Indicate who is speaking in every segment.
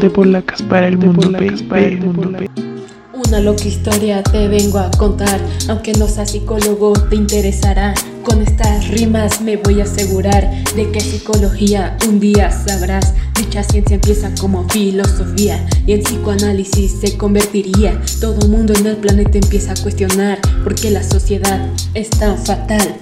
Speaker 1: De polacas para el mundo, para el mundo,
Speaker 2: Una loca historia te vengo a contar, aunque no seas psicólogo te interesará. Con estas rimas me voy a asegurar de que psicología un día sabrás. Dicha ciencia empieza como filosofía y en psicoanálisis se convertiría. Todo mundo en el planeta empieza a cuestionar por qué la sociedad es tan fatal.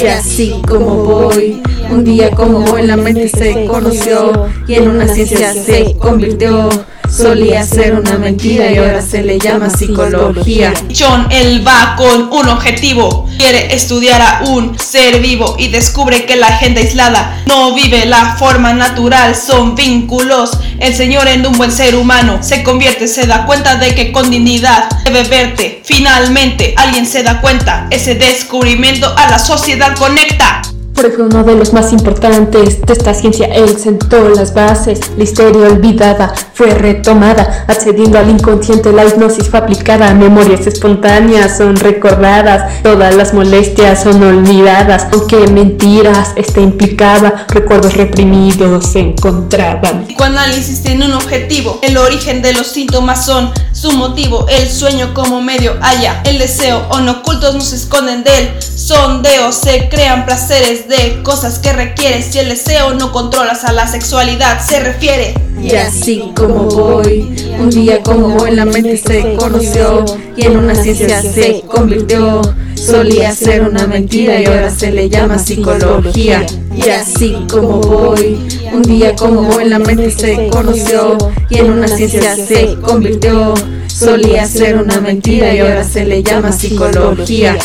Speaker 3: Y así como voy, un día como hoy la mente se conoció y en una ciencia se convirtió. Solía ser una mentira y ahora se le llama psicología.
Speaker 4: John, él va con un objetivo. Quiere estudiar a un ser vivo y descubre que la gente aislada no vive la forma natural, son vínculos. El Señor en un buen ser humano se convierte, se da cuenta de que con dignidad debe verte. Finalmente alguien se da cuenta, ese descubrimiento a la sociedad conecta.
Speaker 2: Porque uno de los más importantes de esta ciencia, él sentó las bases, la historia olvidada fue retomada, accediendo al inconsciente la hipnosis fue aplicada, memorias espontáneas son recordadas, todas las molestias son olvidadas, aunque mentiras está implicada, recuerdos reprimidos se encontraban.
Speaker 4: Psicoanálisis tiene un objetivo, el origen de los síntomas son su motivo, el sueño como medio haya, el deseo ocultos nos esconden de él, sondeo, se crean placeres de cosas que requieres si el deseo no controlas a la sexualidad se refiere.
Speaker 3: Y así como voy, un día como hoy la mente se conoció y en una ciencia se convirtió. Solía ser una mentira y ahora se le llama psicología. Y así como voy, un día como hoy la mente se conoció y en una ciencia se convirtió. Solía ser una mentira y ahora se le llama psicología.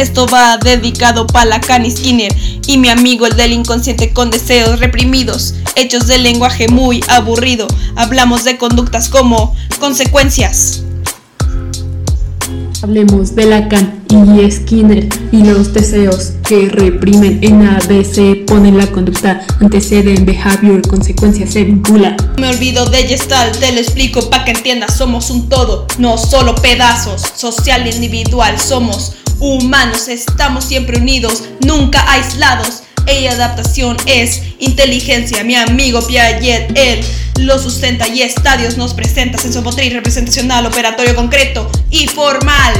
Speaker 4: Esto va dedicado para la Cani Skinner y mi amigo el del inconsciente con deseos reprimidos, hechos de lenguaje muy aburrido. Hablamos de conductas como consecuencias.
Speaker 2: Hablemos de Lacan y Skinner y los deseos que reprimen en ABC ponen la conducta, anteceden behavior, consecuencia se vincula.
Speaker 4: Me olvido de Gestalt, te lo explico para que entiendas, somos un todo, no solo pedazos, social e individual, somos humanos, estamos siempre unidos, nunca aislados. Ella adaptación es inteligencia, mi amigo Piaget, él lo sustenta y estadios nos presenta sensomotriz representacional, operatorio concreto y formal.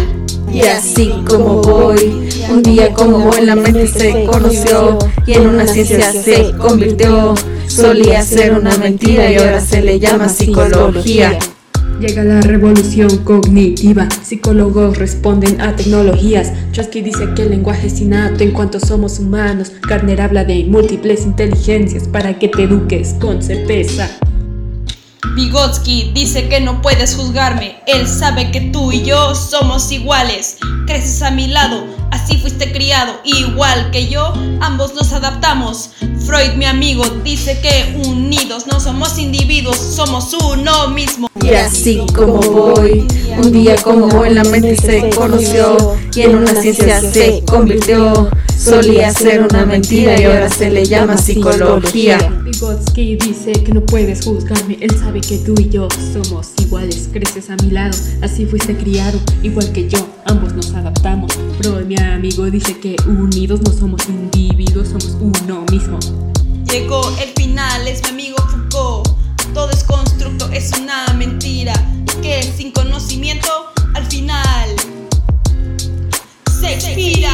Speaker 3: Y así como voy, un día como en la mente se conoció y en una ciencia se convirtió. Solía ser una mentira y ahora se le llama psicología.
Speaker 2: Llega la revolución cognitiva, psicólogos responden a tecnologías. Chomsky dice que el lenguaje es innato en cuanto somos humanos. Gardner habla de múltiples inteligencias para que te eduques con certeza.
Speaker 4: Vygotsky dice que no puedes juzgarme, él sabe que tú y yo somos iguales. Creces a mi lado, así fuiste criado, igual que yo, ambos nos adaptamos. Freud, mi amigo, dice que unidos no somos individuos, somos uno mismo.
Speaker 3: Y así como voy, un día como hoy la mente se conoció y en una ciencia se convirtió. Solía ser una mentira y ahora se le llama psicología.
Speaker 2: Vygotsky dice que no puedes juzgarme, él sabe que tú y yo somos iguales, creces a mi lado, así fuiste criado, igual que yo, ambos nos adaptamos. Pero mi amigo dice que unidos no somos individuos, somos uno mismo.
Speaker 4: Llegó el final, es mi amigo Foucault. Todo es es una mentira que sin conocimiento al final se expira.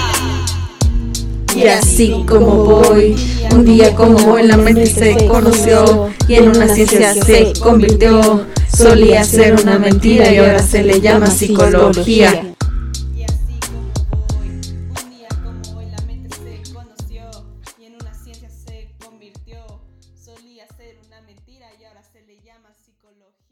Speaker 3: Y así como voy, un día como hoy la mente se conoció y en una ciencia se convirtió. Solía ser una mentira y ahora se le llama psicología.
Speaker 4: Llama psicología.